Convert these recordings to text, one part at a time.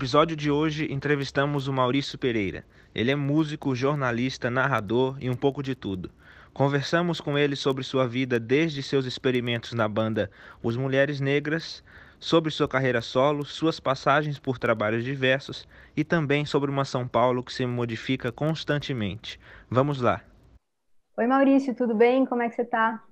episódio de hoje entrevistamos o Maurício Pereira. Ele é músico, jornalista, narrador e um pouco de tudo. Conversamos com ele sobre sua vida desde seus experimentos na banda Os Mulheres Negras, sobre sua carreira solo, suas passagens por trabalhos diversos e também sobre uma São Paulo que se modifica constantemente. Vamos lá. Oi Maurício, tudo bem? Como é que você está?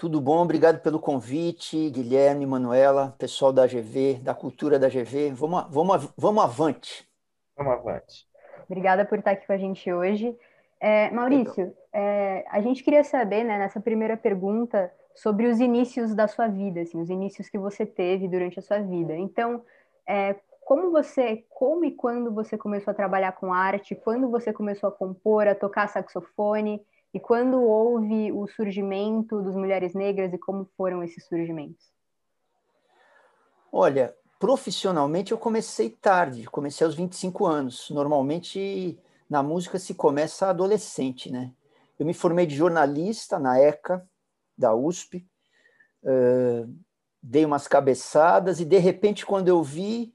Tudo bom, obrigado pelo convite, Guilherme, Manuela, pessoal da GV, da cultura da GV. Vamos, vamos, vamos avante. Vamos avante. Obrigada por estar aqui com a gente hoje. É, Maurício, é, a gente queria saber, né, nessa primeira pergunta, sobre os inícios da sua vida, assim, os inícios que você teve durante a sua vida. Então, é, como você, como e quando você começou a trabalhar com arte? Quando você começou a compor, a tocar saxofone? E quando houve o surgimento dos Mulheres Negras e como foram esses surgimentos? Olha, profissionalmente eu comecei tarde, comecei aos 25 anos. Normalmente na música se começa adolescente, né? Eu me formei de jornalista na ECA, da USP, uh, dei umas cabeçadas e de repente quando eu vi,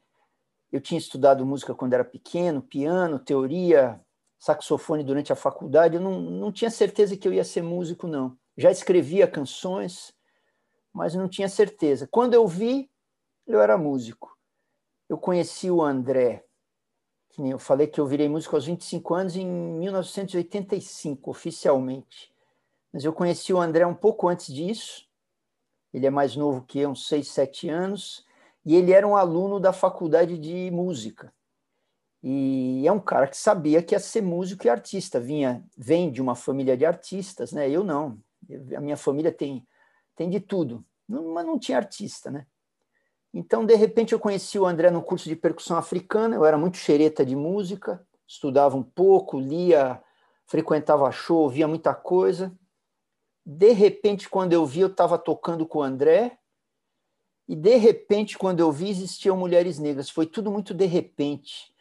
eu tinha estudado música quando era pequeno, piano, teoria, saxofone durante a faculdade, eu não, não tinha certeza que eu ia ser músico, não. Já escrevia canções, mas não tinha certeza. Quando eu vi, eu era músico. Eu conheci o André, eu falei que eu virei músico aos 25 anos, em 1985, oficialmente. Mas eu conheci o André um pouco antes disso. Ele é mais novo que eu, uns 6, 7 anos. E ele era um aluno da faculdade de música. E é um cara que sabia que ia ser músico e artista, vinha, vem de uma família de artistas, né? Eu não. A minha família tem tem de tudo, mas não tinha artista, né? Então, de repente, eu conheci o André no curso de percussão africana, eu era muito xereta de música, estudava um pouco, lia, frequentava show, via muita coisa. De repente, quando eu vi, eu estava tocando com o André, e de repente, quando eu vi, existiam mulheres negras. Foi tudo muito de repente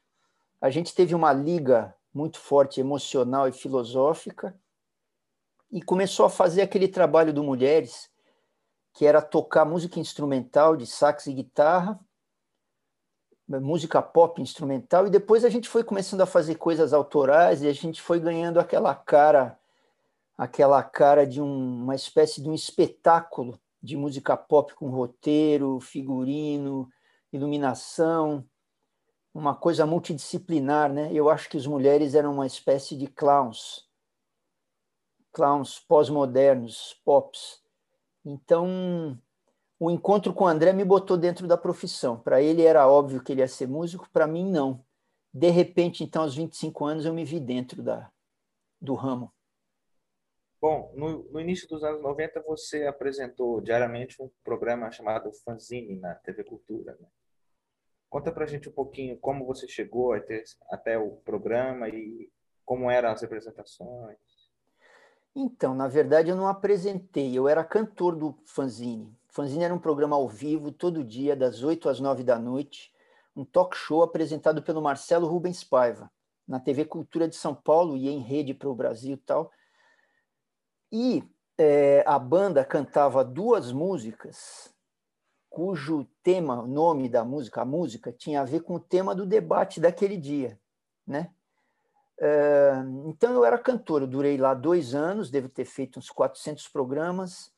a gente teve uma liga muito forte emocional e filosófica e começou a fazer aquele trabalho do Mulheres, que era tocar música instrumental de sax e guitarra, música pop instrumental, e depois a gente foi começando a fazer coisas autorais e a gente foi ganhando aquela cara aquela cara de um, uma espécie de um espetáculo de música pop com roteiro, figurino, iluminação, uma coisa multidisciplinar, né? Eu acho que as mulheres eram uma espécie de clowns, clowns pós-modernos, pops. Então, o encontro com o André me botou dentro da profissão. Para ele era óbvio que ele ia ser músico, para mim não. De repente, então, aos 25 anos, eu me vi dentro da, do ramo. Bom, no, no, início dos anos 90, você apresentou diariamente um programa chamado Fanzine na TV Cultura. Né? Conta para a gente um pouquinho como você chegou até, até o programa e como eram as apresentações. Então, na verdade, eu não apresentei, eu era cantor do Fanzine. Fanzine era um programa ao vivo, todo dia, das 8 às 9 da noite, um talk show apresentado pelo Marcelo Rubens Paiva, na TV Cultura de São Paulo e em rede para o Brasil e tal. E é, a banda cantava duas músicas cujo tema, nome da música, a música, tinha a ver com o tema do debate daquele dia, né? Eh, então eu era cantor, eu durei lá dois anos, devo ter feito uns 400 programas,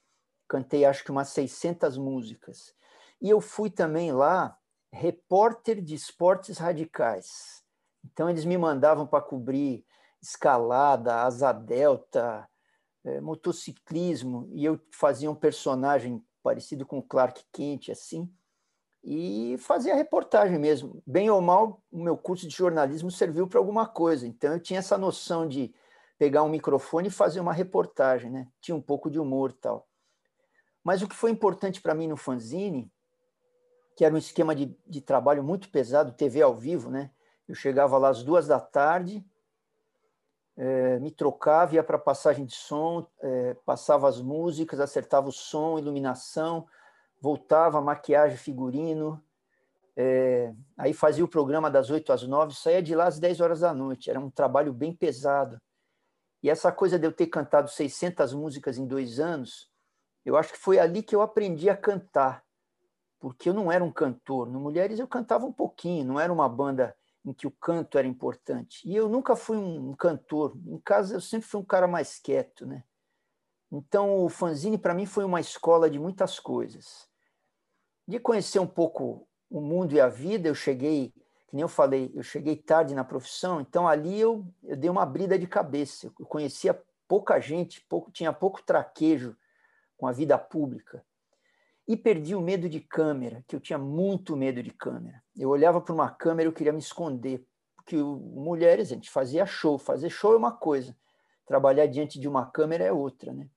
cantei acho que umas 600 músicas. E eu fui também lá repórter de esportes radicais. Então eles me mandavam para cobrir escalada, asa delta, eh, motociclismo, e eu fazia um personagem parecido com Clark Kent, assim, e fazer a reportagem mesmo. Bem ou mal, o meu curso de jornalismo serviu para alguma coisa. Então eu tinha essa noção de pegar um microfone e fazer uma reportagem, né? Tinha um pouco de humor tal. Mas o que foi importante para mim no fanzine, que era um esquema de, de trabalho muito pesado, TV ao vivo, né? Eu chegava lá às duas da tarde, é, me trocava, ia para passagem de som, é, passava as músicas, acertava o som, iluminação, voltava, maquiagem, figurino, é, aí fazia o programa das 8 às 9, saía de lá às 10 horas da noite, era um trabalho bem pesado. E essa coisa de eu ter cantado 600 músicas em dois anos, eu acho que foi ali que eu aprendi a cantar. porque eu não era um cantor. No Mulheres eu cantava um pouquinho, não era uma banda em que o canto era importante. E eu nunca fui um cantor. Em casa eu sempre fui um cara mais quieto, né? Então o fanzine para mim foi uma escola de muitas coisas. De conhecer um pouco o mundo e a vida, eu cheguei, que nem eu falei, eu cheguei tarde na profissão, então ali eu, eu dei uma brida de cabeça. Eu conhecia pouca gente, pouco, tinha pouco traquejo com a vida pública. E perdi o medo de câmera, que eu tinha muito medo de câmera. Eu olhava para uma câmera, eu queria me esconder, porque mulheres, a gente fazia show, fazer show é uma coisa, trabalhar diante de uma câmera é outra, né?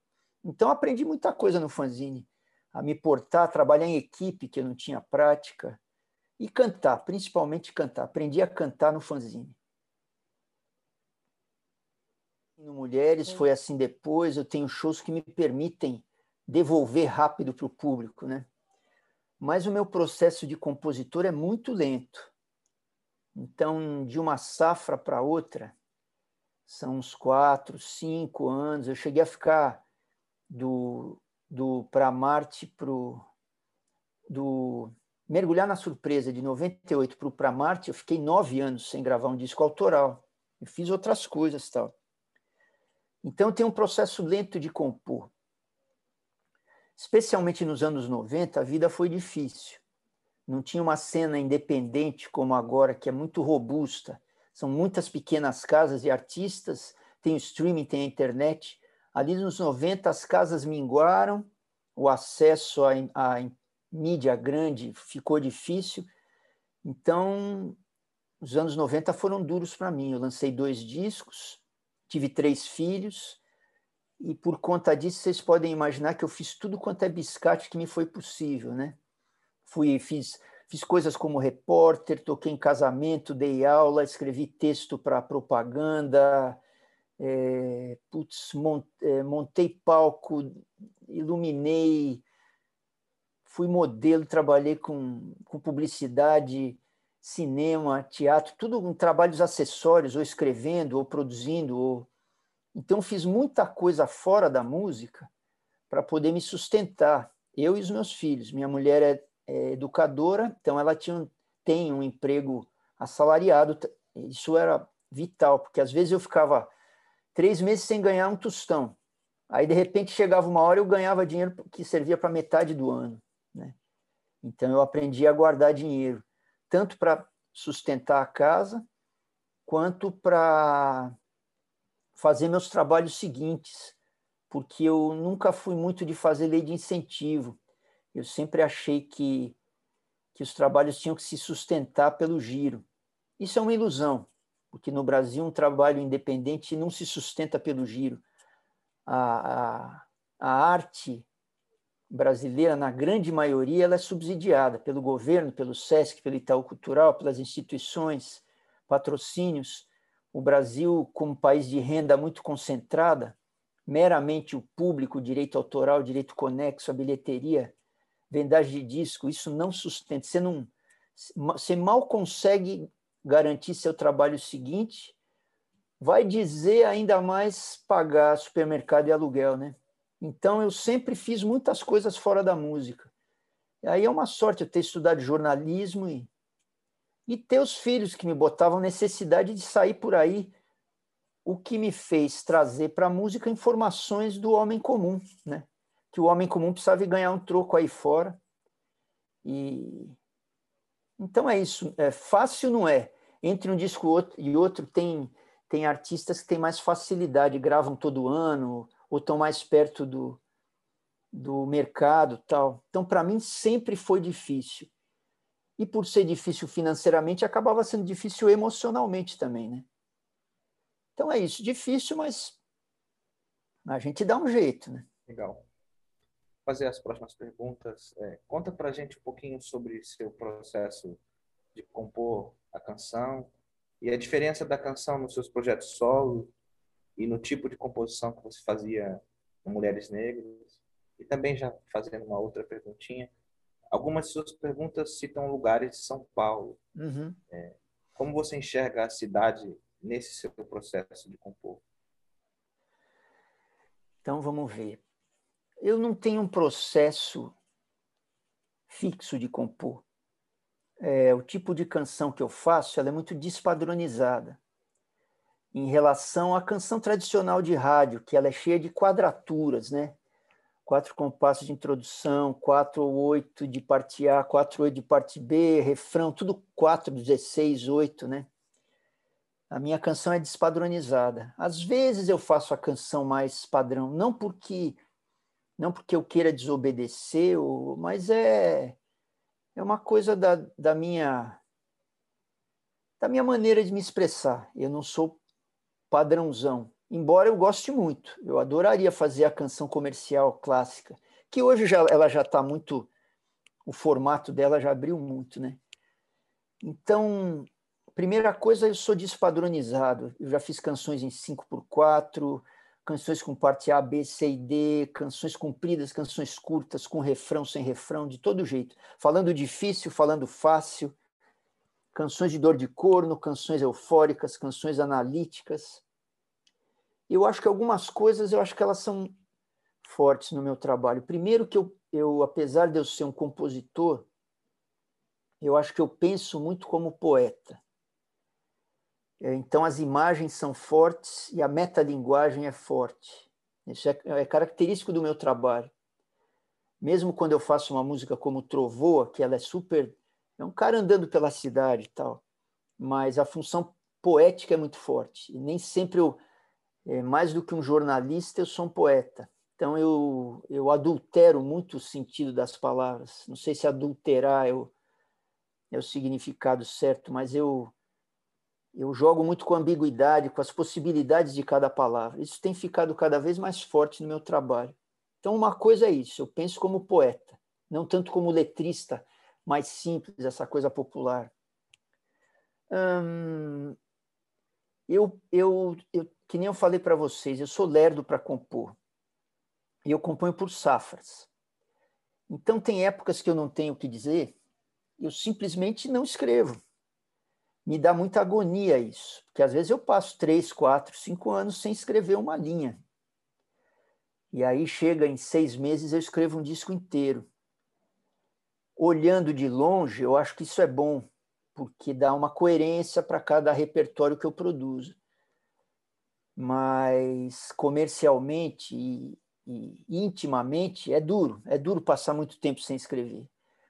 Então aprendi muita coisa no fanzine, a me portar, a trabalhar em equipe, que eu não tinha prática, e cantar, principalmente cantar. Aprendi a cantar no fanzine. No Mulheres foi assim depois, eu tenho shows que me permitem devolver rápido para o público, né? Mas o meu processo de compositor é muito lento. Então, de uma safra para outra, são uns quatro, cinco anos. Eu cheguei a ficar do, do para Marte pro do mergulhar na surpresa de 98 para o para Marte. Eu fiquei nove anos sem gravar um disco autoral. Eu fiz outras coisas tal. Então tem um processo lento de compor especialmente nos anos 90, a vida foi difícil. Não tinha uma cena independente como agora, que é muito robusta. São muitas pequenas casas de artistas, tem o streaming, tem a internet. Ali nos 90, as casas minguaram, o acesso à, à mídia grande ficou difícil. Então, os anos 90 foram duros para mim. Eu lancei dois discos, tive três filhos, e por conta disso vocês podem imaginar que eu fiz tudo quanto é biscate que me foi possível, né? Fui, fiz, fiz coisas como repórter, toquei em casamento, dei aula, escrevi texto para propaganda, é, putz, é, montei palco, iluminei, fui modelo, trabalhei com, com publicidade, cinema, teatro, tudo com trabalhos acessórios, ou escrevendo, ou produzindo, ou então, fiz muita coisa fora da música para poder me sustentar, eu e os meus filhos. Minha mulher é, é educadora, então ela tinha, tem um emprego assalariado. Isso era vital, porque às vezes eu ficava três meses sem ganhar um tostão. Aí, de repente, chegava uma hora eu ganhava dinheiro que servia para metade do ano. Né? Então, eu aprendi a guardar dinheiro, tanto para sustentar a casa, quanto para fazer meus trabalhos seguintes, porque eu nunca fui muito de fazer lei de incentivo. Eu sempre achei que, que os trabalhos tinham que se sustentar pelo giro. Isso é uma ilusão, porque no Brasil um trabalho independente não se sustenta pelo giro. A, a, a arte brasileira, na grande maioria, ela é subsidiada pelo governo, pelo SESC, pelo Itaú Cultural, pelas instituições, patrocínios o Brasil, como país de renda muito concentrada, meramente o público, direito autoral, direito conexo, a bilheteria, vendagem de disco, isso não sustenta. Você, não, você mal consegue garantir seu trabalho seguinte, vai dizer ainda mais pagar supermercado e aluguel, né? Então eu sempre fiz muitas coisas fora da música. Aí é uma sorte eu ter estudado jornalismo e e ter os filhos que me botavam necessidade de sair por aí, o que me fez trazer para a música informações do homem comum, né? Que o homem comum precisava ganhar um troco aí fora. E então é isso. É fácil não é. Entre um disco e outro tem tem artistas que têm mais facilidade, gravam todo ano ou estão mais perto do, do mercado, tal. Então para mim sempre foi difícil e por ser difícil financeiramente, acabava sendo difícil emocionalmente também, né? Então é isso, difícil, mas a gente dá um jeito, né? Legal. Fazer as próximas perguntas. É, conta pra gente um pouquinho sobre seu processo de compor a canção e a diferença da canção nos seus projetos solo e no tipo de composição que você fazia com Mulheres Negras. E também já fazendo uma outra perguntinha, Algumas de suas perguntas citam lugares de São Paulo. Uhum. É, como você enxerga a cidade nesse seu processo de compor? Então vamos ver. Eu não tenho um processo fixo de compor. É, o tipo de canção que eu faço ela é muito despadronizada em relação à canção tradicional de rádio, que ela é cheia de quadraturas, né? Quatro compassos de introdução, quatro ou oito de parte A, quatro oito de parte B, refrão, tudo quatro, dezesseis, oito, né? A minha canção é despadronizada. Às vezes eu faço a canção mais padrão, não porque não porque eu queira desobedecer, mas é é uma coisa da, da minha da minha maneira de me expressar. Eu não sou padrãozão, embora eu goste muito. Eu adoraria fazer a canção comercial clássica, que hoje já, ela já está muito o formato dela já abriu muito, né? Então, Primeira coisa, eu sou despadronizado. Eu já fiz canções em 5x4, canções com parte A, B, C e D, canções compridas, canções curtas, com refrão, sem refrão, de todo jeito. Falando difícil, falando fácil, canções de dor de corno, canções eufóricas, canções analíticas. Eu acho que algumas coisas, eu acho que elas são fortes no meu trabalho. Primeiro que eu, eu apesar de eu ser um compositor, eu acho que eu penso muito como poeta. É, então, as imagens são fortes e a metalinguagem é forte. Isso é, é característico do meu trabalho. Mesmo quando eu faço uma música como Trovoa, que ela é super. É um cara andando pela cidade e tal, mas a função poética é muito forte. E nem sempre eu. É, mais do que um jornalista, eu sou um poeta. Então, eu, eu adultero muito o sentido das palavras. Não sei se adulterar é o, é o significado certo, mas eu eu jogo muito com ambiguidade, com as possibilidades de cada palavra. Isso tem ficado cada vez mais forte no meu trabalho. Então, uma coisa é isso, eu penso como poeta, não tanto como letrista mais simples, essa coisa popular. Hum, eu, eu, eu, que nem eu falei para vocês, eu sou lerdo para compor. E eu componho por safras. Então, tem épocas que eu não tenho o que dizer, eu simplesmente não escrevo me dá muita agonia isso, porque às vezes eu passo três, quatro, cinco anos sem escrever uma linha. E aí chega em seis meses eu escrevo um disco inteiro. Olhando de longe, eu acho que isso é bom, porque dá uma coerência para cada repertório que eu produzo. Mas comercialmente e, e intimamente é duro, é duro passar muito tempo sem escrever.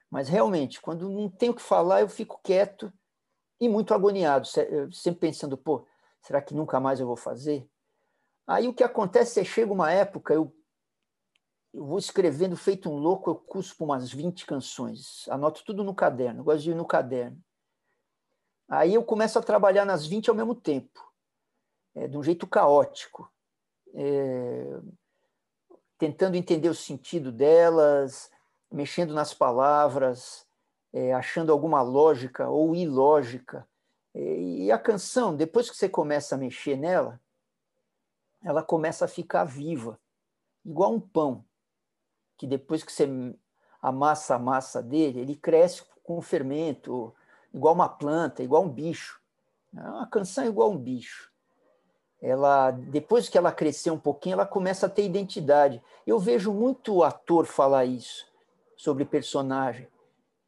Mas realmente, quando não tenho o que falar, eu fico quieto e muito agoniado, sempre pensando, pô, será que nunca mais eu vou fazer? Aí o que acontece é chega uma época, eu, eu vou escrevendo feito um louco, eu cuspo umas 20 canções, anoto tudo no caderno, gosto de ir no caderno. Aí eu começo a trabalhar nas 20 ao mesmo tempo, é, de um jeito caótico, é, tentando entender o sentido delas, mexendo nas palavras, é, achando alguma lógica ou ilógica. E a canção, depois que você começa a mexer nela, ela começa a ficar viva, igual um pão, que depois que você amassa a massa dele, ele cresce com fermento, igual uma planta, igual um bicho. A canção é igual um bicho. Ela, depois que ela crescer um pouquinho, ela começa a ter identidade. Eu vejo muito ator falar isso sobre personagem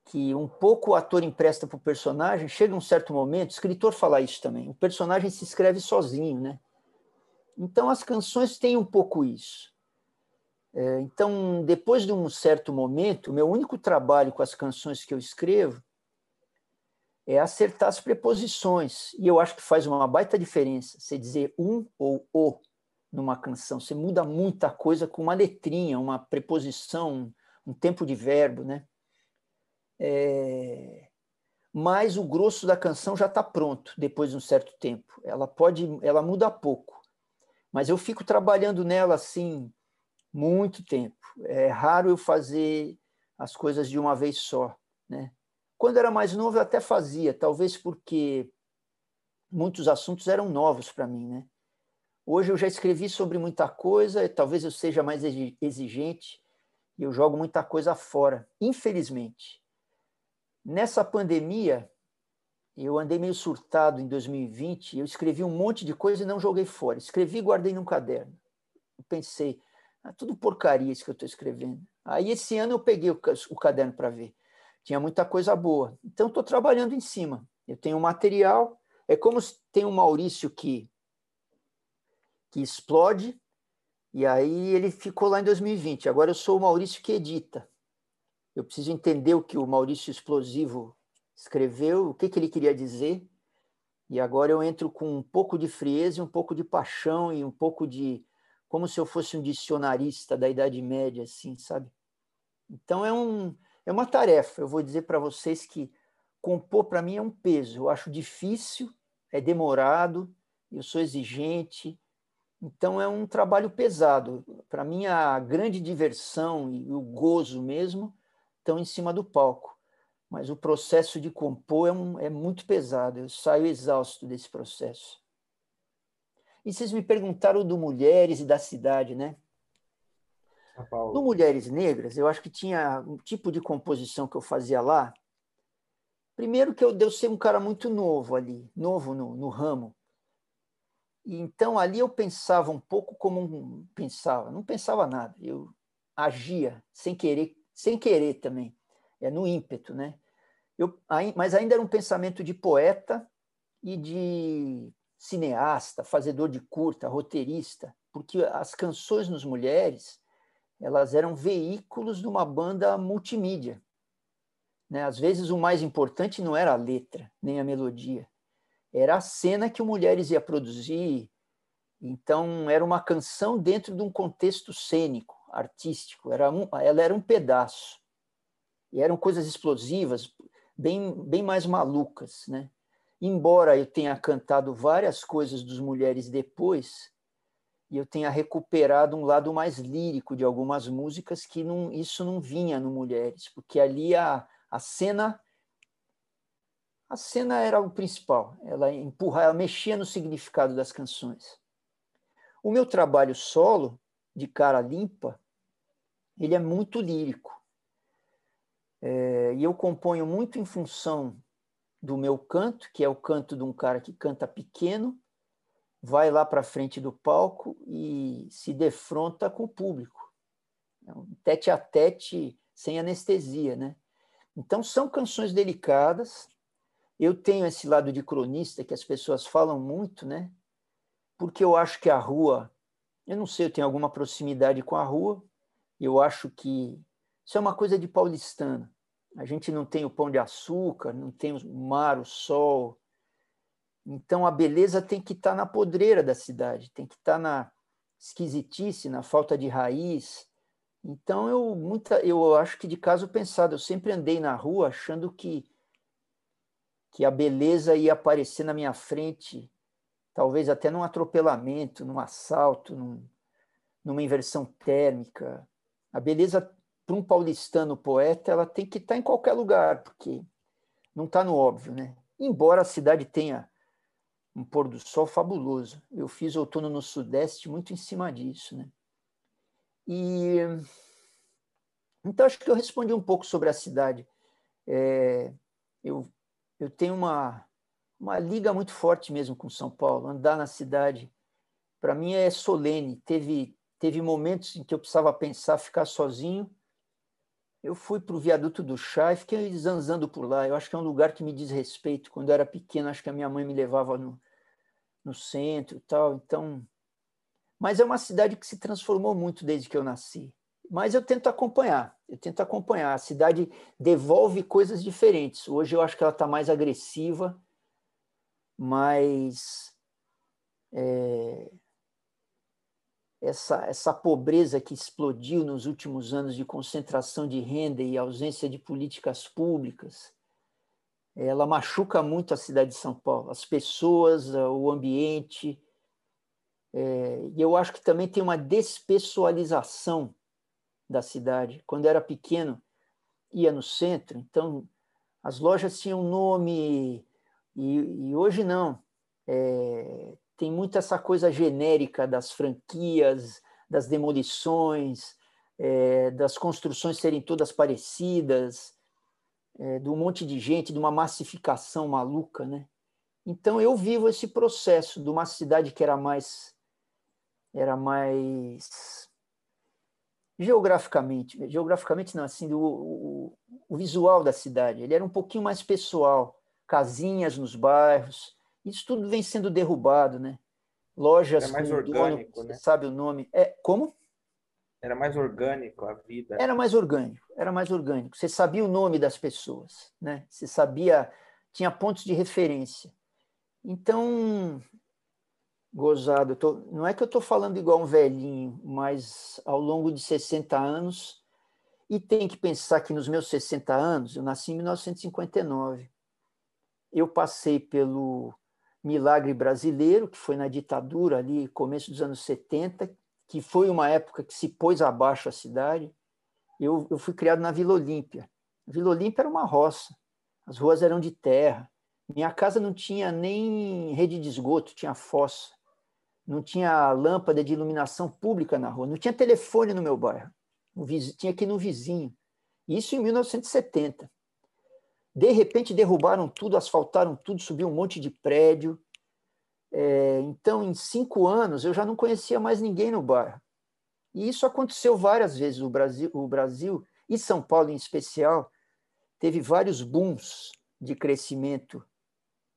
que um pouco o ator empresta para o personagem, chega um certo momento, o escritor fala isso também, o personagem se escreve sozinho, né? Então as canções têm um pouco isso. É, então, depois de um certo momento, o meu único trabalho com as canções que eu escrevo é acertar as preposições. E eu acho que faz uma baita diferença você dizer um ou o numa canção. Você muda muita coisa com uma letrinha, uma preposição, um tempo de verbo, né? é, mas o grosso da canção já está pronto depois de um certo tempo. Ela pode, ela muda pouco, mas eu fico trabalhando nela assim muito tempo. É raro eu fazer as coisas de uma vez só, né? Quando era mais novo eu até fazia, talvez porque muitos assuntos eram novos para mim, né? Hoje eu já escrevi sobre muita coisa, talvez eu seja mais exigente e eu jogo muita coisa fora, infelizmente. Nessa pandemia, eu andei meio surtado em 2020, eu escrevi um monte de coisa e não joguei fora. Escrevi e guardei num caderno. Eu pensei, ah, tudo porcaria isso que eu estou escrevendo. Aí esse ano eu peguei o, caderno para ver. Tinha muita coisa boa. Então, estou trabalhando em cima. Eu tenho material, é como se tem um Maurício que, que explode, e aí ele ficou lá em 2020. Agora eu sou o Maurício que edita. Eu preciso entender o que o Maurício Explosivo escreveu, o que, que ele queria dizer, e agora eu entro com um pouco de frieza, um pouco de paixão e um pouco de. como se eu fosse um dicionarista da Idade Média, assim, sabe? Então é, um, é uma tarefa. Eu vou dizer para vocês que compor para mim é um peso. Eu acho difícil, é demorado, eu sou exigente. Então é um trabalho pesado. Para mim, a grande diversão e o gozo mesmo estão em cima do palco mas o processo de compor é, um, é muito pesado, eu saio exausto desse processo. E vocês me perguntaram do Mulheres e da Cidade, né? No Mulheres Negras, eu acho que tinha um tipo de composição que eu fazia lá. Primeiro que eu devo ser um cara muito novo ali, novo no, no ramo. E então ali eu pensava um pouco como um, pensava, não pensava nada, eu agia sem querer, sem querer também, é no ímpeto, né? Eu, mas ainda era um pensamento de poeta e de cineasta, fazedor de curta, roteirista, porque as canções nos Mulheres elas eram veículos de uma banda multimídia. Né? Às vezes o mais importante não era a letra, nem a melodia, era a cena que o Mulheres ia produzir. Então era uma canção dentro de um contexto cênico, artístico. Era um, ela era um pedaço. E eram coisas explosivas, bem, bem mais malucas, né? Embora eu tenha cantado várias coisas dos Mulheres depois, e eu tenha recuperado um lado mais lírico de algumas músicas que não, isso não vinha no Mulheres, porque ali a, a cena a cena era o principal, ela empurra, ela mexia no significado das canções. O meu trabalho solo de cara limpa, ele é muito lírico. É, e eu componho muito em função do meu canto, que é o canto de um cara que canta pequeno, vai lá para frente do palco e se defronta com o público. É um tete a tete sem anestesia, né? Então são canções delicadas. Eu tenho esse lado de cronista que as pessoas falam muito, né? Porque eu acho que a rua, eu não sei, eu tenho alguma proximidade com a rua. Eu acho que isso é uma coisa de paulistano. A gente não tem o pão de açúcar, não tem o mar, o sol. Então a beleza tem que estar tá na podreira da cidade, tem que estar tá na esquisitice, na falta de raiz. Então eu muita, eu acho que de caso pensado, eu sempre andei na rua achando que que a beleza ia aparecer na minha frente, talvez até num atropelamento, num assalto, num, numa inversão térmica. A beleza para um paulistano poeta, ela tem que estar tá em qualquer lugar, porque não está no óbvio, né? Embora a cidade tenha um pôr do sol fabuloso. Eu fiz outono no Sudeste muito em cima disso, né? E então acho que eu respondi um pouco sobre a cidade. É, eu eu tenho uma uma liga muito forte mesmo com São Paulo. Andar na cidade para mim é solene. Teve teve momentos em que eu precisava pensar, ficar sozinho eu fui para o viaduto do chá e fiquei zanzando por lá. Eu acho que é um lugar que me diz respeito. Quando eu era pequeno, acho que a minha mãe me levava no, no centro e tal. Então, mas é uma cidade que se transformou muito desde que eu nasci. Mas eu tento acompanhar. Eu tento acompanhar. A cidade devolve coisas diferentes. Hoje eu acho que ela está mais agressiva, mas é, essa, essa pobreza que explodiu nos últimos anos de concentração de renda e ausência de políticas públicas, ela machuca muito a cidade de São Paulo, as pessoas, o ambiente. É, e eu acho que também tem uma despessoalização da cidade. Quando eu era pequeno, ia no centro, então as lojas tinham nome, e, e hoje não. É, tem muito essa coisa genérica das franquias, das demolições, é, das construções serem todas parecidas, é, de um monte de gente, de uma massificação maluca, né? Então eu vivo esse processo de uma cidade que era mais era mais geograficamente, geograficamente não, assim, o, o, visual da cidade. Ele era um pouquinho mais pessoal, casinhas nos bairros. Isso tudo vem sendo derrubado, né? Lojas era mais com orgânico, dono, né? sabe o nome? É como? Era mais orgânico a vida. Era mais orgânico, era mais orgânico. Você sabia o nome das pessoas, né? Você sabia, tinha pontos de referência. Então, gozado, tô, não é que eu estou falando igual um velhinho, mas ao longo de 60 anos, e tem que pensar que nos meus 60 anos, eu nasci em 1959, eu passei pelo milagre brasileiro, que foi na ditadura ali, começo dos anos 70, que foi uma época que se pôs abaixo a cidade. Eu, eu fui criado na Vila Olímpia. Vila Olímpia era uma roça, as ruas eram de terra. Minha casa não tinha nem rede de esgoto, tinha fossa. Não tinha lâmpada de iluminação pública na rua, não tinha telefone no meu bairro. tinha que ir no vizinho. Isso em 1970. De repente derrubaram tudo, asfaltaram tudo, subiu um monte de prédio, é, então, em cinco anos, eu já não conhecia mais ninguém no bairro. E isso aconteceu várias vezes. O Brasil, o Brasil e São Paulo em especial, teve vários booms de crescimento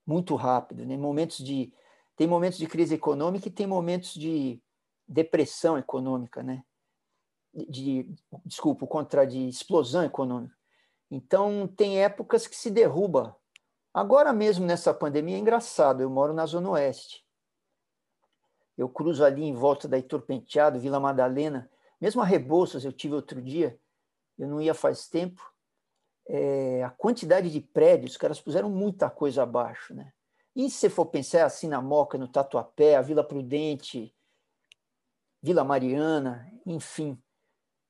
muito rápido, né? momentos de tem momentos de crise econômica e tem momentos de depressão econômica, né? De, desculpa, contra de explosão econômica. Então tem épocas que se derruba Agora mesmo nessa pandemia é engraçado, eu moro na Zona Oeste. Eu cruzo ali em volta da Heitor Penteado, Vila Madalena, mesmo a Rebouças eu tive outro dia, eu não ia faz tempo. É, a quantidade de prédios, os caras puseram muita coisa abaixo, né? E se você for pensar assim na Moca, no Tatuapé, a Vila Prudente, Vila Mariana, enfim.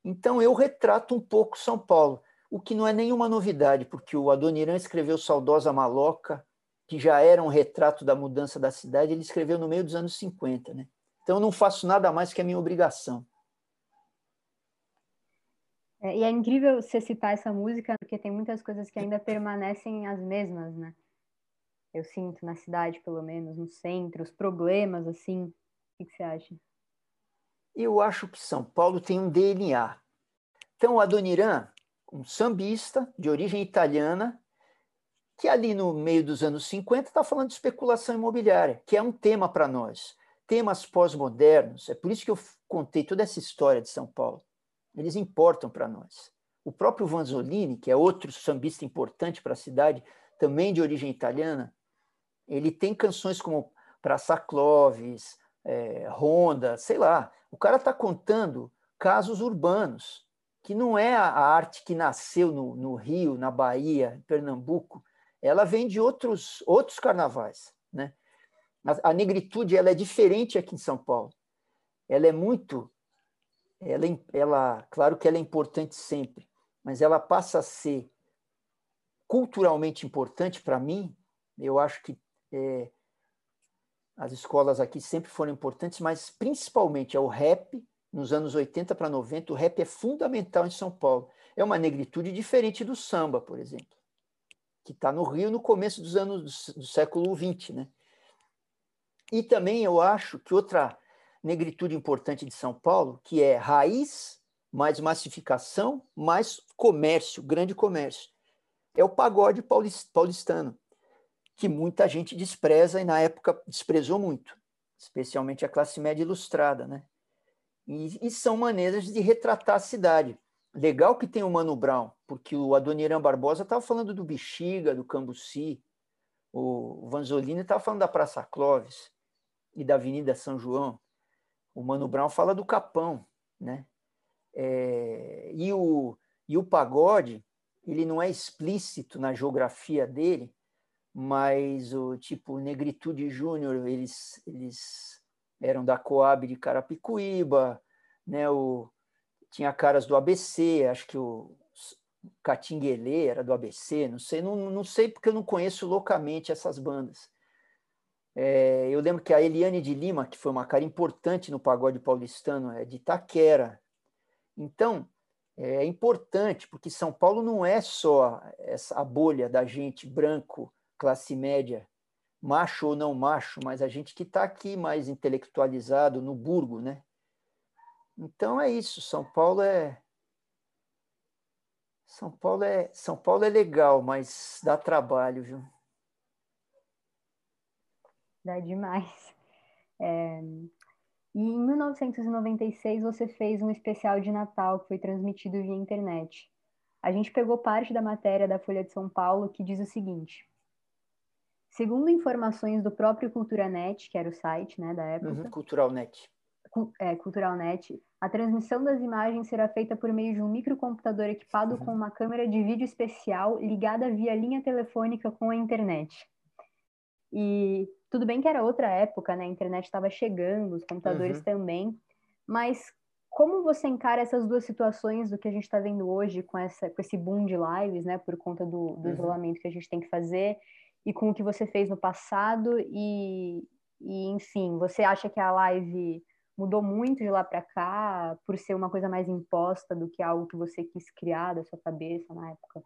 Então eu retrato um pouco São Paulo o que não é nenhuma novidade, porque o Adoniran escreveu Saudosa Maloca, que já era um retrato da mudança da cidade, ele escreveu no meio dos anos 50. Né? Então, eu não faço nada mais que a minha obrigação. É, e é incrível você citar essa música, porque tem muitas coisas que ainda permanecem as mesmas, né? Eu sinto na cidade, pelo menos, no centro, os problemas, assim. O que você acha? Eu acho que São Paulo tem um DNA. Então, o Adoniran, um sambista de origem italiana, que ali no meio dos anos 50 está falando de especulação imobiliária, que é um tema para nós. Temas pós-modernos, é por isso que eu contei toda essa história de São Paulo. Eles importam para nós. O próprio Vanzolini, que é outro sambista importante para a cidade, também de origem italiana, ele tem canções como Praça Clóvis, é, Ronda, sei lá. O cara está contando casos urbanos que não é a arte que nasceu no, no Rio, na Bahia, em Pernambuco, ela vem de outros, outros carnavais. Né? A, a negritude ela é diferente aqui em São Paulo. Ela é muito. Ela, ela, claro que ela é importante sempre, mas ela passa a ser culturalmente importante para mim. Eu acho que é, as escolas aqui sempre foram importantes, mas principalmente é o rap nos anos 80 para 90, o rap é fundamental em São Paulo. É uma negritude diferente do samba, por exemplo, que está no Rio no começo dos anos do, século XX. Né? E também eu acho que outra negritude importante de São Paulo, que é raiz, mais massificação, mais comércio, grande comércio, é o pagode paulistano, que muita gente despreza e na época desprezou muito, especialmente a classe média ilustrada, né? E, e, são maneiras de retratar a cidade. Legal que tem o Mano Brown, porque o Adoniran Barbosa estava falando do Bexiga, do Cambuci, o Vanzolini estava falando da Praça Clóvis e da Avenida São João. O Mano Brown fala do Capão, né? É, e, o, e o pagode, ele não é explícito na geografia dele, mas o tipo Negritude Júnior, eles, eles eram da Coab de Carapicuíba, né, o, tinha caras do ABC, acho que o Catinguelê era do ABC, não sei, não, não sei porque eu não conheço loucamente essas bandas. É, eu lembro que a Eliane de Lima, que foi uma cara importante no pagode paulistano, é de Itaquera. Então, é importante, porque São Paulo não é só essa a bolha da gente branco, classe média, macho ou não macho, mas a gente que está aqui mais intelectualizado no burgo, né? Então é isso, São Paulo é São Paulo é São Paulo é legal, mas dá trabalho, viu? Dá demais. É... E em 1996 você fez um especial de Natal que foi transmitido via internet. A gente pegou parte da matéria da Folha de São Paulo que diz o seguinte: Segundo informações do próprio Culturanet, que era o site né, da época. Uhum, Culturalnet. É, Culturalnet, a transmissão das imagens será feita por meio de um microcomputador equipado uhum. com uma câmera de vídeo especial ligada via linha telefônica com a internet. E tudo bem que era outra época, né? A internet estava chegando, os computadores uhum. também, mas como você encara essas duas situações do que a gente está vendo hoje com, essa, com esse boom de lives, né? Por conta do, do uhum. isolamento que a gente tem que fazer e com o que você fez no passado e, e enfim, você acha que a live mudou muito de lá para cá por ser uma coisa mais imposta do que algo que você quis criar da sua cabeça na época?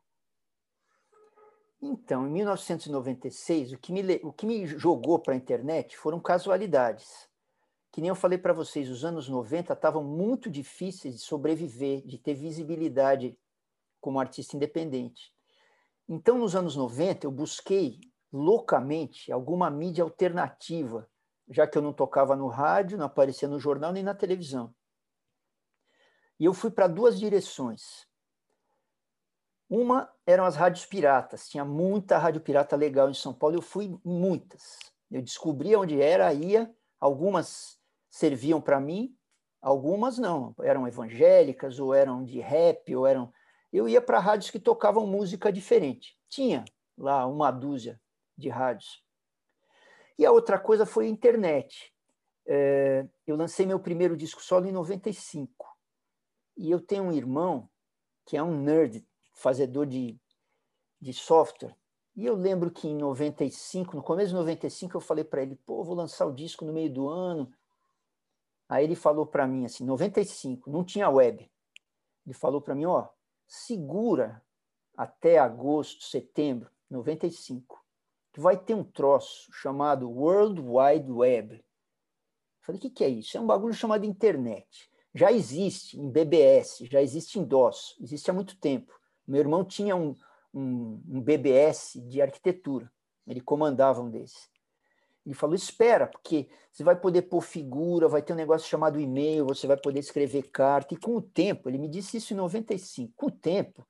Então, em 1996, o que me, o que me jogou para a internet foram casualidades. Que nem eu falei para vocês, os anos 90 estavam muito difíceis de sobreviver, de ter visibilidade como artista independente. Então, nos anos 90, eu busquei loucamente alguma mídia alternativa, já que eu não tocava no rádio, não aparecia no jornal nem na televisão. E eu fui para duas direções. Uma eram as rádios piratas, tinha muita rádio pirata legal em São Paulo, eu fui muitas. Eu descobria onde era, ia, algumas serviam para mim, algumas não, eram evangélicas, ou eram de rap, ou eram. Eu ia para rádios que tocavam música diferente. Tinha lá uma dúzia de rádios. E a outra coisa foi a internet. É, eu lancei meu primeiro disco solo em 95. E eu tenho um irmão que é um nerd, fazedor de, de software. E eu lembro que em 95, no começo de 95, eu falei para ele: pô, vou lançar o disco no meio do ano. Aí ele falou para mim assim: 95, não tinha web. Ele falou para mim: ó, segura até agosto, setembro, 95 que vai ter um troço chamado World Wide Web. Eu falei, o que, que é isso? É um bagulho chamado internet. Já existe em BBS, já existe em DOS, existe há muito tempo. Meu irmão tinha um, um, um BBS de arquitetura, ele comandava um desses. Ele falou: espera, porque você vai poder pôr figura, vai ter um negócio chamado e-mail, você vai poder escrever carta. E com o tempo, ele me disse isso em 95, com o tempo,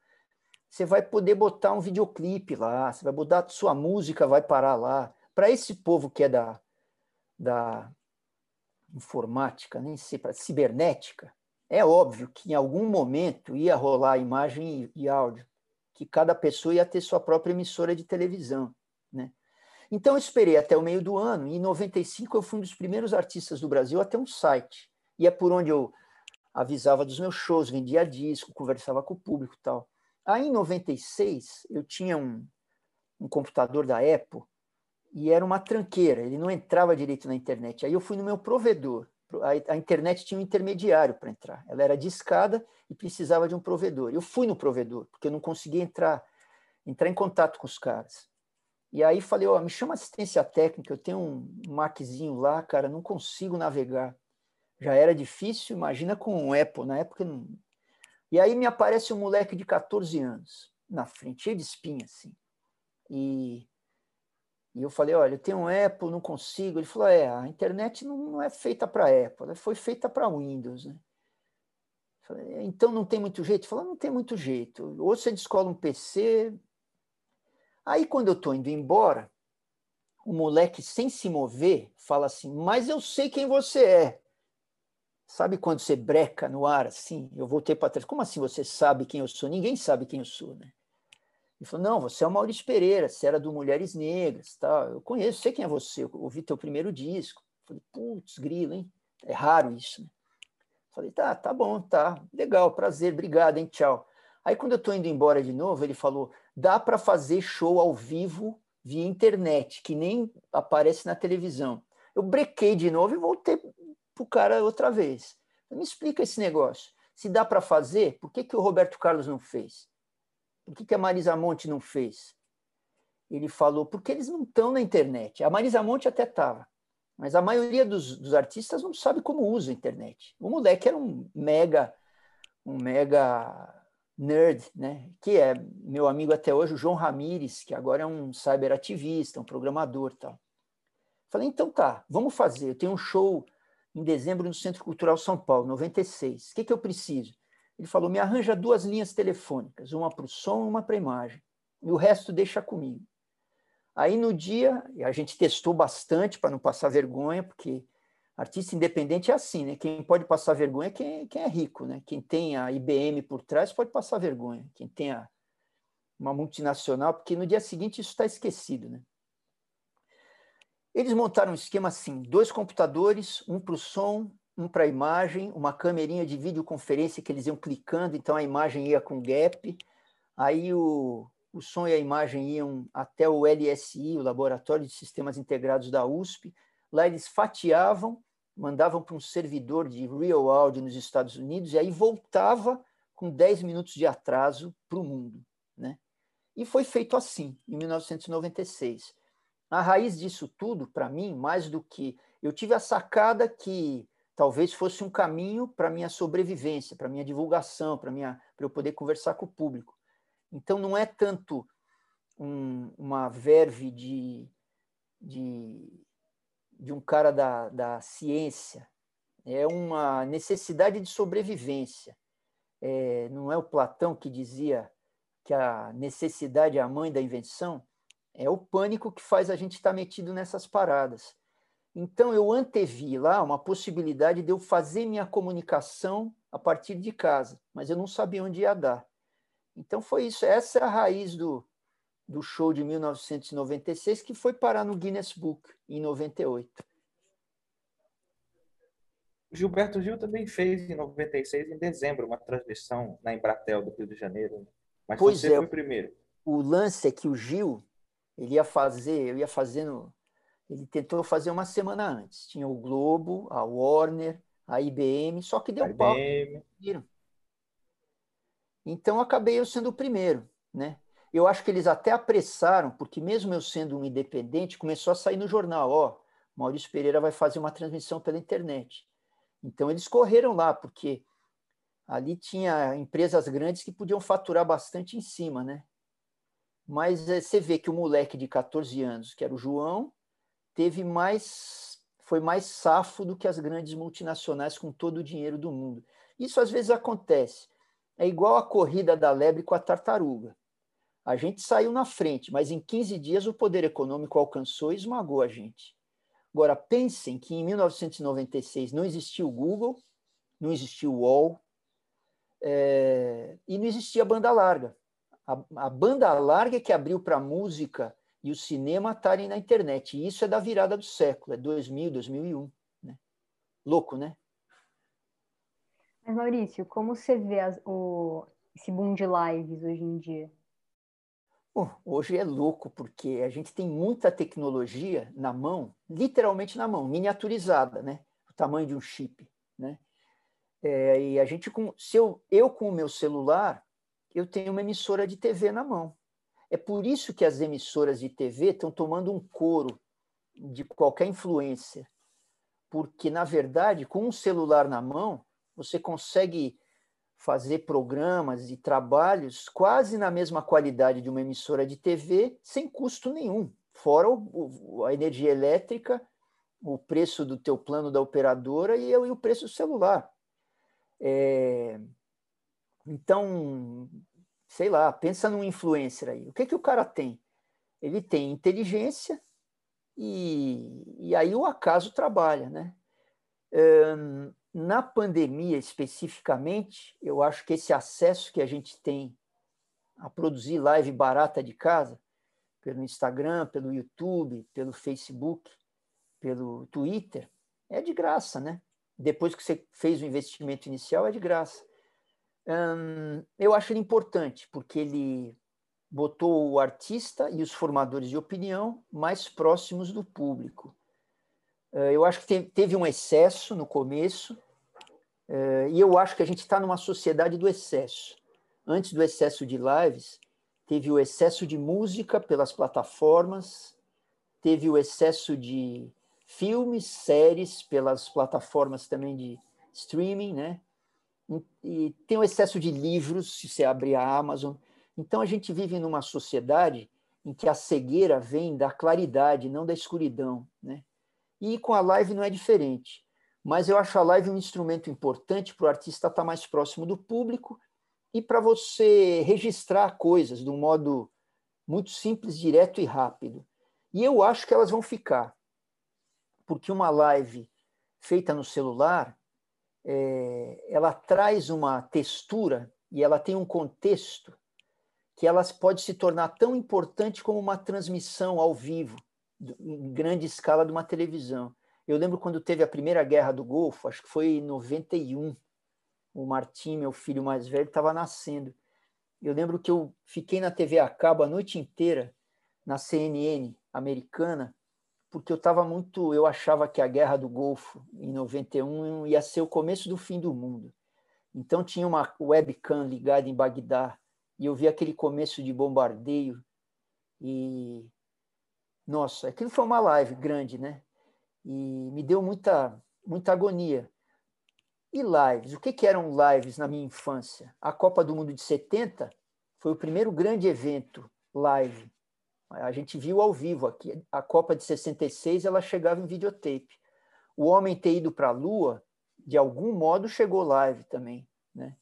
você vai poder botar um videoclipe lá, você vai botar sua música, vai parar lá. Para esse povo que é da, da informática, nem sei, para cibernética, é óbvio que em algum momento ia rolar imagem e, e áudio, que cada pessoa ia ter sua própria emissora de televisão, né? Então eu esperei até o meio do ano, e em 95 eu fui um dos primeiros artistas do Brasil a ter um site. E é por onde eu avisava dos meus shows, vendia disco, conversava com o público tal. Aí, em 96, eu tinha um, um computador da Apple e era uma tranqueira, ele não entrava direito na internet. Aí eu fui no meu provedor. A, a internet tinha um intermediário para entrar. Ela era discada e precisava de um provedor. Eu fui no provedor, porque eu não conseguia entrar, entrar em contato com os caras. E aí falei, ó, oh, me chama assistência técnica, eu tenho um Maczinho lá, cara, não consigo navegar. Já era difícil, imagina com um Apple. Na época não, e aí me aparece um moleque de 14 anos na frente, cheio de espinha, assim. E, e eu falei, olha, eu tenho um Apple, não consigo. Ele falou, é, a internet não, não é feita para Apple, foi feita para Windows, né? Falei, então não tem muito jeito? Ele falou, não tem muito jeito. Ou você descola um PC. Aí quando eu estou indo embora, o moleque, sem se mover, fala assim, mas eu sei quem você é. Sabe quando você breca no ar assim? Eu voltei para trás. Como assim você sabe quem eu sou? Ninguém sabe quem eu sou, né? Ele falou: Não, você é o Maurício Pereira, você era do Mulheres Negras, tá? Eu conheço, sei quem é você, eu ouvi teu primeiro disco. Eu falei: Putz, grilo, hein? É raro isso, né? Eu falei: Tá, tá bom, tá, legal, prazer, obrigado, hein, tchau. Aí quando eu estou indo embora de novo, ele falou: Dá para fazer show ao vivo via internet, que nem aparece na televisão. Eu brequei de novo e voltei para o cara outra vez. Me explica esse negócio. Se dá para fazer, por que, que o Roberto Carlos não fez? Por que, que a Marisa Monte não fez? Ele falou, porque eles não estão na internet. A Marisa Monte até estava. mas a maioria dos, dos artistas não sabe como usa a internet. O moleque era um mega, um mega nerd, né? Que é meu amigo até hoje, o João Ramires, que agora é um cyberativista, um programador, tal. Falei, então tá, vamos fazer. Eu tenho um show em dezembro no Centro Cultural São Paulo, 96. O que, que eu preciso? Ele falou, me arranja duas linhas telefônicas, uma para o som e uma para a imagem. E o resto deixa comigo. Aí no dia, a gente testou bastante para não passar vergonha, porque artista independente é assim, né? Quem pode passar vergonha é quem, quem é rico, né? Quem tem a IBM por trás pode passar vergonha. Quem tem a, uma multinacional, porque no dia seguinte isso está esquecido, né? Eles montaram um esquema assim: dois computadores, um para o som, um para a imagem, uma câmerinha de videoconferência que eles iam clicando, então a imagem ia com gap. Aí o, o som e a imagem iam até o LSI, o Laboratório de Sistemas Integrados da USP. Lá eles fatiavam, mandavam para um servidor de Real Audio nos Estados Unidos, e aí voltava com 10 minutos de atraso para o mundo. Né? E foi feito assim, em 1996. A raiz disso tudo, para mim, mais do que. Eu tive a sacada que talvez fosse um caminho para minha sobrevivência, para minha divulgação, para minha para eu poder conversar com o público. Então, não é tanto um, uma verve de, de, de um cara da, da ciência, é uma necessidade de sobrevivência. É, não é o Platão que dizia que a necessidade é a mãe da invenção? É o pânico que faz a gente estar metido nessas paradas. Então, eu antevi lá uma possibilidade de eu fazer minha comunicação a partir de casa, mas eu não sabia onde ia dar. Então foi isso, essa é a raiz do, do show de 1996 que foi parar no Guinness Book em 98. Gilberto Gil também fez em 96, em dezembro, uma transmissão na Embratel do Rio de Janeiro. Mas pois você é, foi o primeiro. O lance é que o Gil, ele ia fazer, eu ia fazendo, ele tentou fazer uma semana antes. Tinha o Globo, a Warner, a IBM, só que deu pau. Então acabei eu sendo o primeiro, né? Eu acho que eles até apressaram, porque mesmo eu sendo um independente, começou a sair no jornal, ó, Maurício Pereira vai fazer uma transmissão pela internet. Então eles correram lá, porque ali tinha empresas grandes que podiam faturar bastante em cima, né? Mas é, você vê que o moleque de 14 anos, que era o João, teve mais foi mais safo do que as grandes multinacionais com todo o dinheiro do mundo. Isso às vezes acontece. É igual a corrida da lebre com a tartaruga. A gente saiu na frente, mas em 15 dias o poder econômico alcançou e esmagou a gente. Agora, pensem que em 1996 não existia o Google, não existia o UOL é, e não existia a banda larga. A, a banda larga que abriu para a música e o cinema estarem na internet. E isso é da virada do século, é 2000, 2001. Né? Louco, né? Mas, Maurício, como você vê as, o, esse boom de lives hoje em dia? Bom, hoje é louco, porque a gente tem muita tecnologia na mão, literalmente na mão, miniaturizada, né? O tamanho de um chip, né? É, e a gente, com, se eu, eu com o meu celular, eu tenho uma emissora de TV na mão. É por isso que as emissoras de TV estão tomando um couro de qualquer influência, porque, na verdade, com um celular na mão, você consegue fazer programas e trabalhos quase na mesma qualidade de uma emissora de TV, sem custo nenhum, fora o, a energia elétrica, o preço do teu plano da operadora e, e o preço do celular. É, então, sei lá, pensa num influencer aí. O que, que o cara tem? Ele tem inteligência e, e aí o acaso trabalha, né? Um, na pandemia, especificamente, eu acho que esse acesso que a gente tem a produzir live barata de casa, pelo Instagram, pelo YouTube, pelo Facebook, pelo Twitter, é de graça, né? Depois que você fez o investimento inicial, é de graça. Eu acho ele importante, porque ele botou o artista e os formadores de opinião mais próximos do público. Eu acho que teve um excesso no começo, eh, e eu acho que a gente está numa sociedade do excesso. Antes do excesso de lives, teve o excesso de música pelas plataformas, teve o excesso de filmes, séries pelas plataformas também de streaming, né? E tem o excesso de livros, se você abrir a Amazon. Então a gente vive numa sociedade em que a cegueira vem da claridade, não da escuridão, né? E com a live não é diferente. Mas eu acho a live um instrumento importante para o artista estar mais próximo do público e para você registrar coisas de um modo muito simples, direto e rápido. E eu acho que elas vão ficar, porque uma live feita no celular, é, ela traz uma textura e ela tem um contexto que ela pode se tornar tão importante como uma transmissão ao vivo, em grande escala de uma televisão. Eu lembro quando teve a primeira guerra do Golfo, acho que foi em 91, o Martim, meu filho mais velho, estava nascendo. Eu lembro que eu fiquei na TV a cabo a noite inteira, na CNN americana, porque eu estava muito. Eu achava que a guerra do Golfo, em 91, ia ser o começo do fim do mundo. Então tinha uma webcam ligada em Bagdá, e eu vi aquele começo de bombardeio. E. Nossa, aquilo foi uma live grande, né? E me deu muita, muita agonia. E lives? O que, que eram lives na minha infância? A Copa do Mundo de 70 foi o primeiro grande evento live. A gente viu ao vivo aqui. A Copa de 66 ela chegava em videotape. O homem ter ido para a Lua, de algum modo, chegou live também. Né?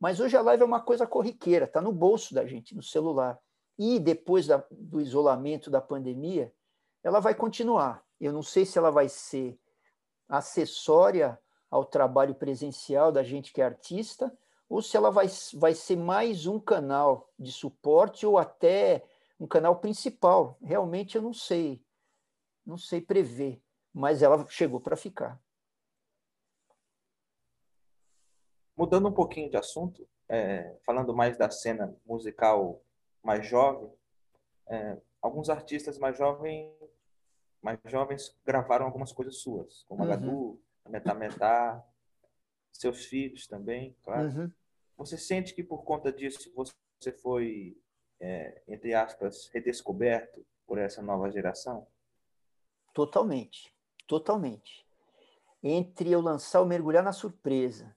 Mas hoje a live é uma coisa corriqueira, está no bolso da gente, no celular. E depois da, do isolamento da pandemia, ela vai continuar. Eu não sei se ela vai ser acessória ao trabalho presencial da gente que é artista, ou se ela vai, vai ser mais um canal de suporte ou até um canal principal. Realmente eu não sei, não sei prever, mas ela chegou para ficar. Mudando um pouquinho de assunto, é, falando mais da cena musical mais jovem, é, alguns artistas mais jovens, mais jovens gravaram algumas coisas suas, como uhum. a Gadu, Metá Metá, seus filhos também, claro. Uhum. Você sente que por conta disso você foi, é, entre aspas, redescoberto por essa nova geração? Totalmente, totalmente. Entre eu lançar o Mergulhar na Surpresa,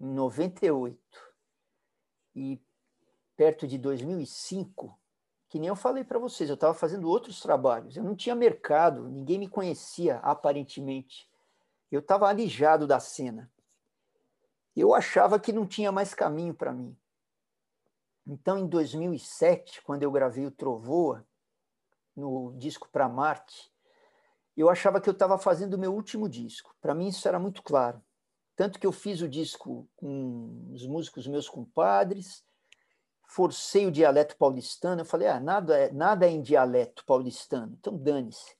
em 98, e perto de 2005, que nem eu falei para vocês, eu estava fazendo outros trabalhos, eu não tinha mercado, ninguém me conhecia aparentemente eu estava alijado da cena. Eu achava que não tinha mais caminho para mim. Então, em 2007, quando eu gravei o Trovoa, no disco para Marte, eu achava que eu estava fazendo o meu último disco. Para mim, isso era muito claro. Tanto que eu fiz o disco com os músicos meus compadres, forcei o dialeto paulistano. Eu falei: ah, nada é, nada é em dialeto paulistano, então dane-se.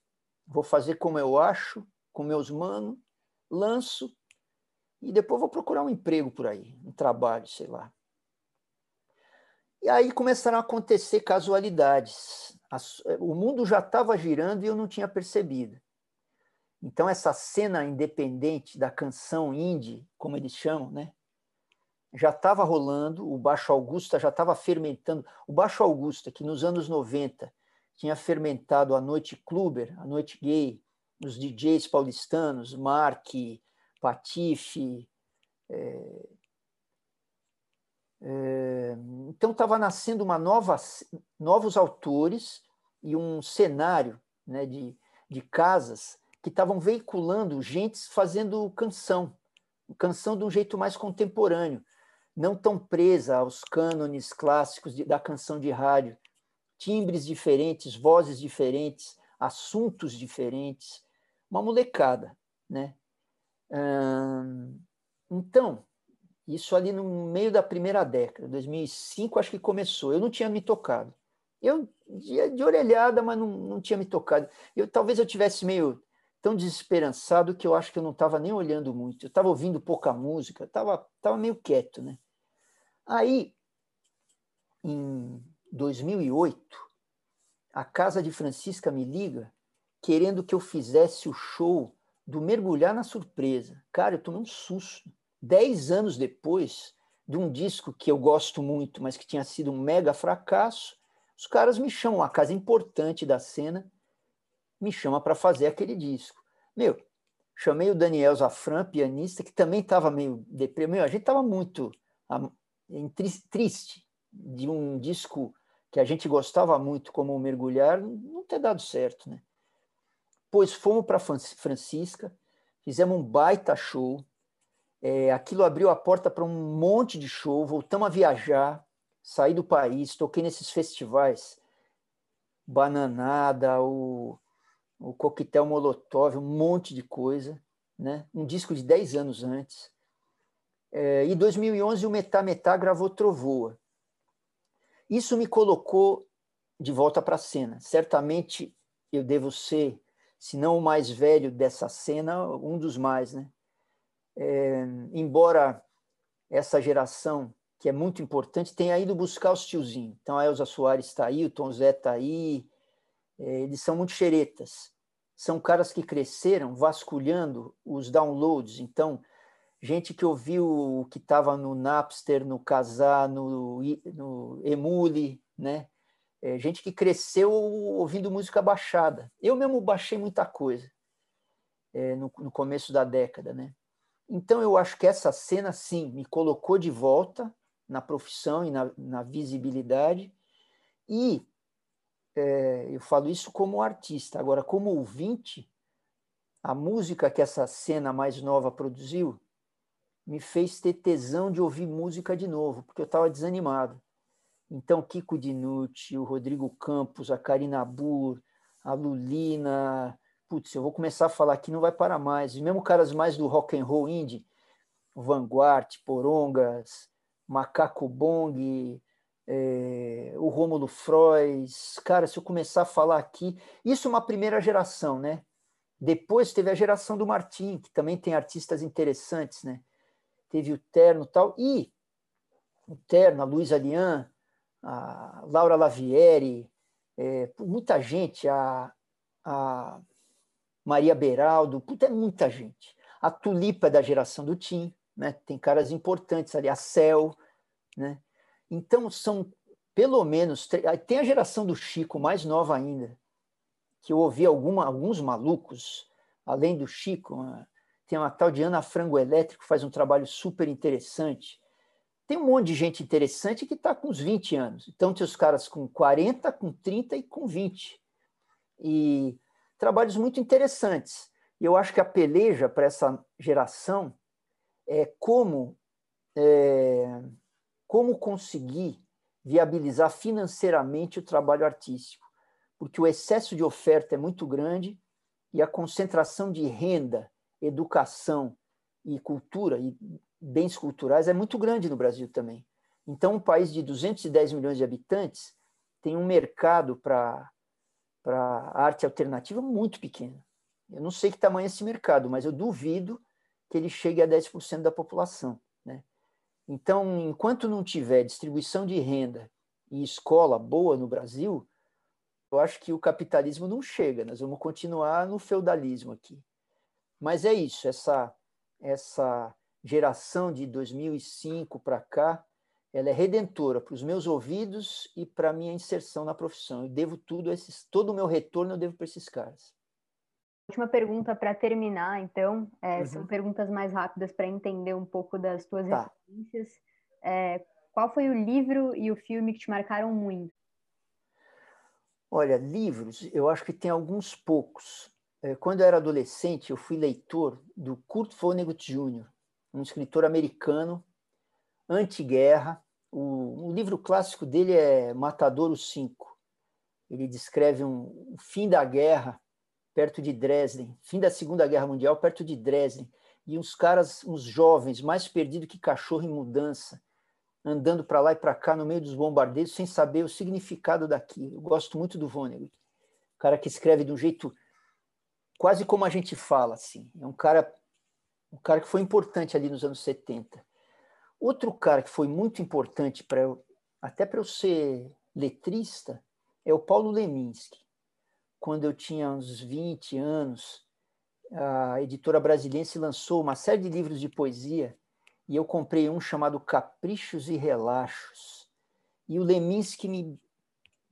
Vou fazer como eu acho, com meus manos, lanço e depois vou procurar um emprego por aí, um trabalho, sei lá. E aí começaram a acontecer casualidades. O mundo já estava girando e eu não tinha percebido. Então essa cena independente da canção indie, como eles chamam, né? Já estava rolando, o Baixo Augusta já estava fermentando. O Baixo Augusta, que nos anos 90 tinha fermentado a noite cluber, a noite gay, os DJs paulistanos, Mark, Patife. É, é, então estava nascendo uma nova, novos autores e um cenário né, de, de casas que estavam veiculando gente fazendo canção, canção de um jeito mais contemporâneo, não tão presa aos cânones clássicos de, da canção de rádio, timbres diferentes, vozes diferentes, assuntos diferentes uma molecada, né? Então, isso ali no meio da primeira década, 2005 acho que começou. Eu não tinha me tocado. Eu de, de orelhada, mas não, não tinha me tocado. Eu talvez eu tivesse meio tão desesperançado que eu acho que eu não estava nem olhando muito. Eu estava ouvindo pouca música, estava tava meio quieto, né? Aí, em 2008, a casa de Francisca me liga querendo que eu fizesse o show do Mergulhar na Surpresa. Cara, eu tomei um susto. Dez anos depois de um disco que eu gosto muito, mas que tinha sido um mega fracasso, os caras me chamam, uma casa importante da cena, me chama para fazer aquele disco. Meu, chamei o Daniel Zafran, pianista, que também estava meio deprimido. A gente estava muito triste de um disco que a gente gostava muito como Mergulhar não ter dado certo, né? Pois fomos para Francisca, fizemos um baita show, é, aquilo abriu a porta para um monte de show, voltamos a viajar, saí do país, toquei nesses festivais, Bananada, o, o Coquetel Molotov, um monte de coisa, né? um disco de 10 anos antes. É, em 2011 o Metá Metá gravou Trovoa. Isso me colocou de volta para a cena. Certamente eu devo ser, se não o mais velho dessa cena, um dos mais, né? É, embora essa geração, que é muito importante, tenha ido buscar os tiozinhos. Então a Elza Soares está aí, o Tom Zé está aí, é, eles são muito xeretas. São caras que cresceram vasculhando os downloads. Então, gente que ouviu o que estava no Napster, no Kazaa, no, no Emule, né? É, gente que cresceu ouvindo música baixada. Eu mesmo baixei muita coisa é, no, no, começo da década, né? Então eu acho que essa cena, sim, me colocou de volta na profissão e na, na visibilidade. E é, eu falo isso como artista. Agora, como ouvinte, a música que essa cena mais nova produziu me fez ter tesão de ouvir música de novo, porque eu estava desanimado. Então, Kiko Dinucci, o Rodrigo Campos, a Karina Burr, a Lulina, putz, eu vou começar a falar aqui, não vai parar mais. E mesmo caras mais do rock and roll indie, Vanguard, Porongas, Macaco Bong, é, o Rômulo Frois, cara, se eu começar a falar aqui, isso é uma primeira geração, né? Depois teve a geração do Martim, que também tem artistas interessantes, né? teve o Terno tal, e o Terno, a Luísa Lian, a Laura Lavieri, é, muita gente, a, a Maria Beraldo, puta, é muita gente. A Tulipa é da geração do Tim, né? tem caras importantes ali, a Cel, né? Então são pelo menos, tem a geração do Chico, mais nova ainda, que eu ouvi alguma, alguns malucos, além do Chico, tem uma tal de Ana Frango Elétrico, faz um trabalho super interessante. Tem um monte de gente interessante que está com uns 20 anos. Então, tem os caras com 40, com 30 e com 20. E trabalhos muito interessantes. E eu acho que a peleja para essa geração é como, é, como conseguir viabilizar financeiramente o trabalho artístico. Porque o excesso de oferta é muito grande e a concentração de renda educação e cultura e bens culturais é muito grande no Brasil também. Então, um país de 210 milhões de habitantes tem um mercado para arte alternativa muito pequeno. Eu não sei que tamanho é esse mercado, mas eu duvido que ele chegue a 10% da população. Né? Então, enquanto não tiver distribuição de renda e escola boa no Brasil, eu acho que o capitalismo não chega. Nós vamos continuar no feudalismo aqui. Mas é isso, essa, essa geração de 2005 para cá, ela é redentora para os meus ouvidos e para a minha inserção na profissão. Eu devo tudo, esses, todo o meu retorno eu devo para esses caras. Última pergunta para terminar, então, é, uhum. são perguntas mais rápidas para entender um pouco das tuas tá. referências. É, qual foi o livro e o filme que te marcaram muito? Olha, livros, eu acho que tem alguns poucos. É, quando eu era adolescente, eu fui leitor do Kurt Vonnegut Jr., um escritor americano, anti-guerra. O, o, livro clássico dele é Matadouro 5. Ele descreve um, o fim da guerra perto de Dresden, fim da Segunda Guerra Mundial perto de Dresden, e uns caras, uns jovens, mais perdidos que cachorro em mudança, andando para lá e para cá no meio dos bombardeios sem saber o significado daquilo. Eu gosto muito do Vonnegut, cara que escreve de um jeito quase como a gente fala, assim. É um cara, um cara que foi importante ali nos anos 70. Outro cara que foi muito importante para eu, até para eu ser letrista, é o Paulo Leminski. Quando eu tinha uns 20 anos, a editora brasileira lançou uma série de livros de poesia e eu comprei um chamado Caprichos e Relaxos. E o Leminski me,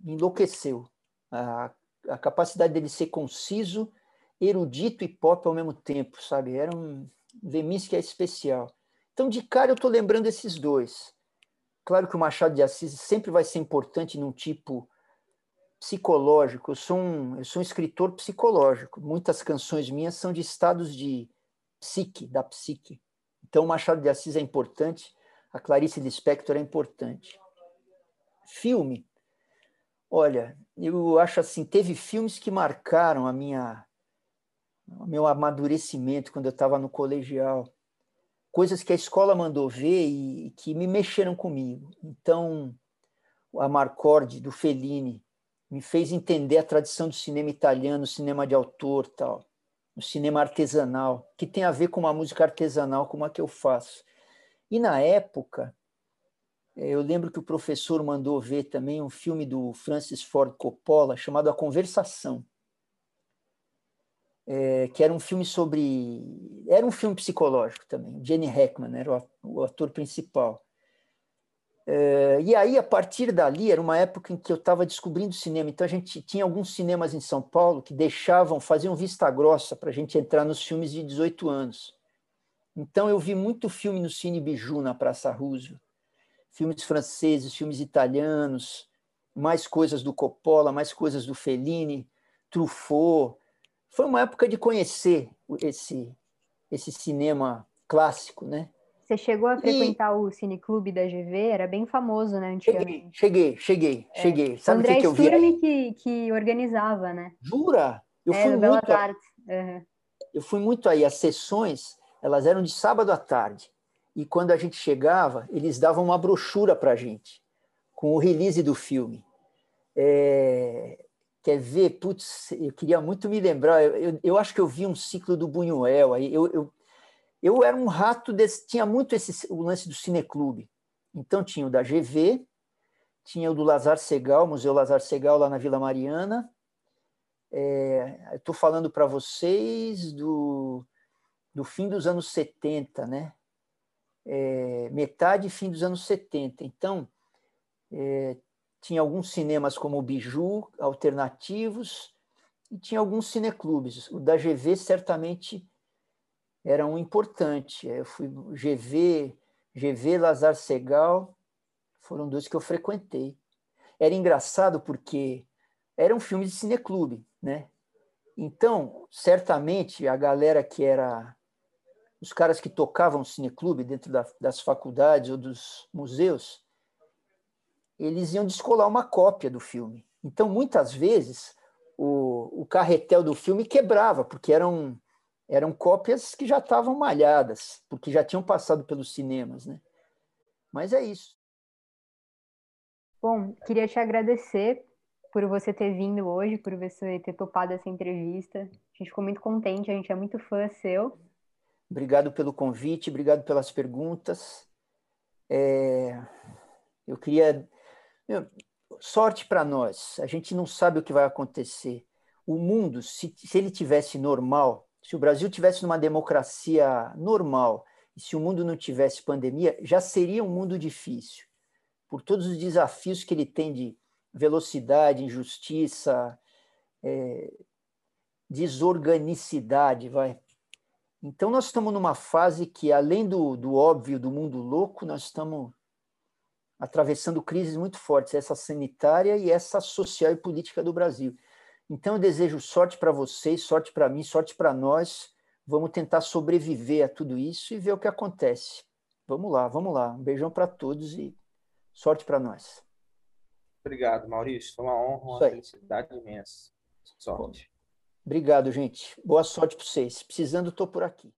me enlouqueceu. A, a capacidade dele ser conciso erudito e pop ao mesmo tempo, sabe? Era um Leminski é especial. Então, de cara, eu estou lembrando esses dois. Claro que o Machado de Assis sempre vai ser importante num tipo psicológico. Eu sou um, eu sou um escritor psicológico. Muitas canções minhas são de estados de psique, da psique. Então, o Machado de Assis é importante, a Clarice Lispector é importante. Filme. Olha, eu acho assim, teve filmes que marcaram a minha o meu amadurecimento quando eu estava no colegial, coisas que a escola mandou ver e que me mexeram comigo. Então, a Marcorde do Fellini me fez entender a tradição do cinema italiano, cinema de autor, tal, o cinema artesanal, que tem a ver com uma música artesanal como a que eu faço. E na época, eu lembro que o professor mandou ver também um filme do Francis Ford Coppola chamado A Conversação é, que era um filme sobre. Era um filme psicológico também. Jenny Hackman era o ator principal. É, e aí, a partir dali, era uma época em que eu estava descobrindo cinema. Então, a gente tinha alguns cinemas em São Paulo que deixavam, faziam vista grossa para a gente entrar nos filmes de 18 anos. Então, eu vi muito filme no Cine Biju, na Praça Roosevelt. Filmes franceses, filmes italianos, mais coisas do Coppola, mais coisas do Fellini, Truffaut, foi uma época de conhecer esse, esse cinema clássico, né? Você chegou a frequentar e... o cineclube da GV? Era bem famoso, né, antigamente. Cheguei, cheguei, cheguei. É. cheguei. Sabe o que, que eu vi? Que, que organizava, né? Jura? Eu é, fui muito. Uhum. Eu fui muito aí. As sessões, elas eram de sábado à tarde. E quando a gente chegava, eles davam uma brochura para a gente, com o release do filme. É, quer ver? Putz, eu queria muito me lembrar. Eu, eu, eu, acho que eu vi um ciclo do Buñuel. Aí eu, eu, eu era um rato desse. Tinha muito esse, o lance do cineclube. Então tinha o da GV, tinha o do Lazar Segal, Museu Lazar Segal lá na Vila Mariana. É, Estou falando para vocês do, do fim dos anos 70, né? É, metade fim dos anos 70. Então, é, tinha alguns cinemas como o Biju, alternativos, e tinha alguns cineclubes. O da GV certamente era um importante. Eu fui GV, GV Lazar Segal, foram dois que eu frequentei. Era engraçado porque era um filme de cineclube, né? Então, certamente a galera que era os caras que tocavam cineclube dentro da, das faculdades ou dos museus, eles iam descolar uma cópia do filme. Então, muitas vezes, o, o carretel do filme quebrava, porque eram, eram cópias que já estavam malhadas, porque já tinham passado pelos cinemas. Né? Mas é isso. Bom, queria te agradecer por você ter vindo hoje, por você ter topado essa entrevista. A gente ficou muito contente, a gente é muito fã seu. Obrigado pelo convite, obrigado pelas perguntas. É... Eu queria meu, sorte para nós. A gente não sabe o que vai acontecer. O mundo, se, se ele tivesse normal, se o Brasil tivesse uma democracia normal e se o mundo não tivesse pandemia, já seria um mundo difícil. Por todos os desafios que ele tem de velocidade, injustiça, é, desorganicidade, vai. Então nós estamos numa fase que, além do, do óbvio do mundo louco, nós estamos atravessando crises muito fortes, essa sanitária e essa social e política do Brasil. Então eu desejo sorte para vocês, sorte para mim, sorte para nós. Vamos tentar sobreviver a tudo isso e ver o que acontece. Vamos lá, vamos lá. Um beijão para todos e sorte para nós. Obrigado, Maurício. Foi uma honra, uma felicidade imensa. Sorte. Obrigado, gente. Boa sorte para vocês. Precisando, estou por aqui.